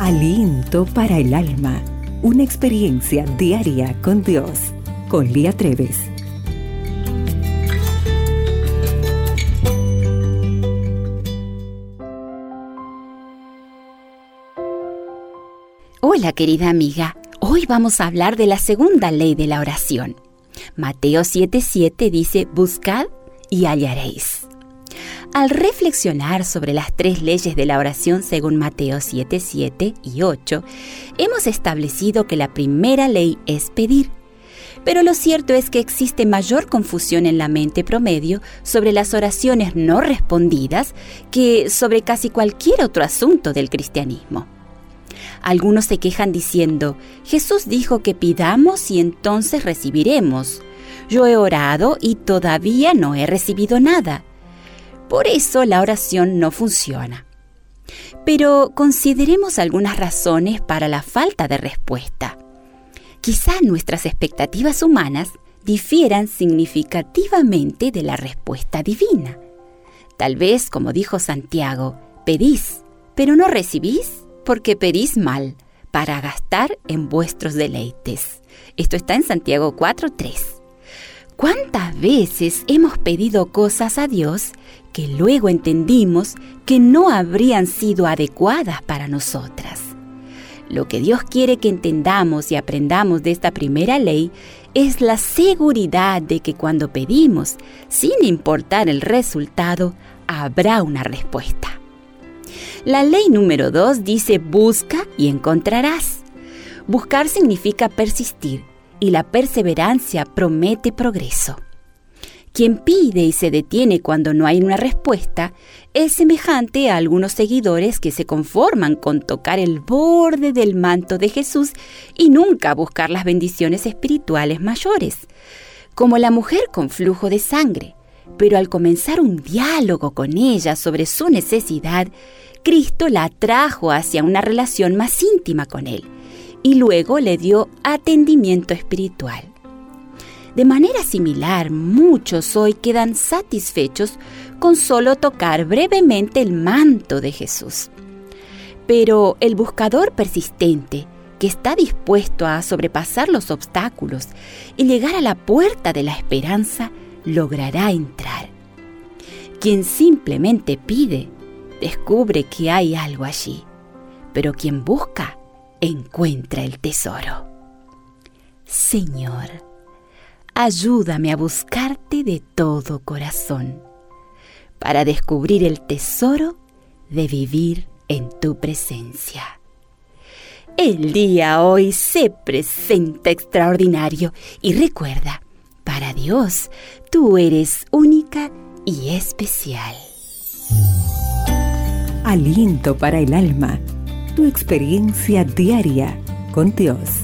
Aliento para el alma. Una experiencia diaria con Dios. Con Lía Treves. Hola querida amiga, hoy vamos a hablar de la segunda ley de la oración. Mateo 7:7 dice, buscad y hallaréis. Al reflexionar sobre las tres leyes de la oración según Mateo 7, 7 y 8, hemos establecido que la primera ley es pedir. Pero lo cierto es que existe mayor confusión en la mente promedio sobre las oraciones no respondidas que sobre casi cualquier otro asunto del cristianismo. Algunos se quejan diciendo, Jesús dijo que pidamos y entonces recibiremos. Yo he orado y todavía no he recibido nada. Por eso la oración no funciona. Pero consideremos algunas razones para la falta de respuesta. Quizá nuestras expectativas humanas difieran significativamente de la respuesta divina. Tal vez, como dijo Santiago, pedís, pero no recibís porque pedís mal, para gastar en vuestros deleites. Esto está en Santiago 4.3. ¿Cuántas veces hemos pedido cosas a Dios que luego entendimos que no habrían sido adecuadas para nosotras? Lo que Dios quiere que entendamos y aprendamos de esta primera ley es la seguridad de que cuando pedimos, sin importar el resultado, habrá una respuesta. La ley número 2 dice busca y encontrarás. Buscar significa persistir y la perseverancia promete progreso. Quien pide y se detiene cuando no hay una respuesta es semejante a algunos seguidores que se conforman con tocar el borde del manto de Jesús y nunca buscar las bendiciones espirituales mayores, como la mujer con flujo de sangre. Pero al comenzar un diálogo con ella sobre su necesidad, Cristo la atrajo hacia una relación más íntima con Él y luego le dio atendimiento espiritual. De manera similar, muchos hoy quedan satisfechos con solo tocar brevemente el manto de Jesús. Pero el buscador persistente, que está dispuesto a sobrepasar los obstáculos y llegar a la puerta de la esperanza, logrará entrar. Quien simplemente pide, descubre que hay algo allí, pero quien busca, encuentra el tesoro. Señor, ayúdame a buscarte de todo corazón para descubrir el tesoro de vivir en tu presencia. El día hoy se presenta extraordinario y recuerda, para Dios tú eres única y especial. Aliento para el alma tu experiencia diaria con Dios.